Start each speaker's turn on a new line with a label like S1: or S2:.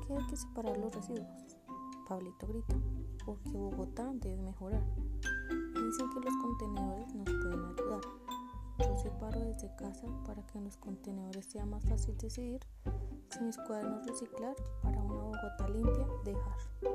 S1: que hay que separar los residuos. Pablito grita, porque Bogotá debe mejorar. Dicen que los contenedores nos pueden ayudar. Yo separo desde casa para que en los contenedores sea más fácil decidir si mis cuadernos reciclar para una Bogotá limpia dejar.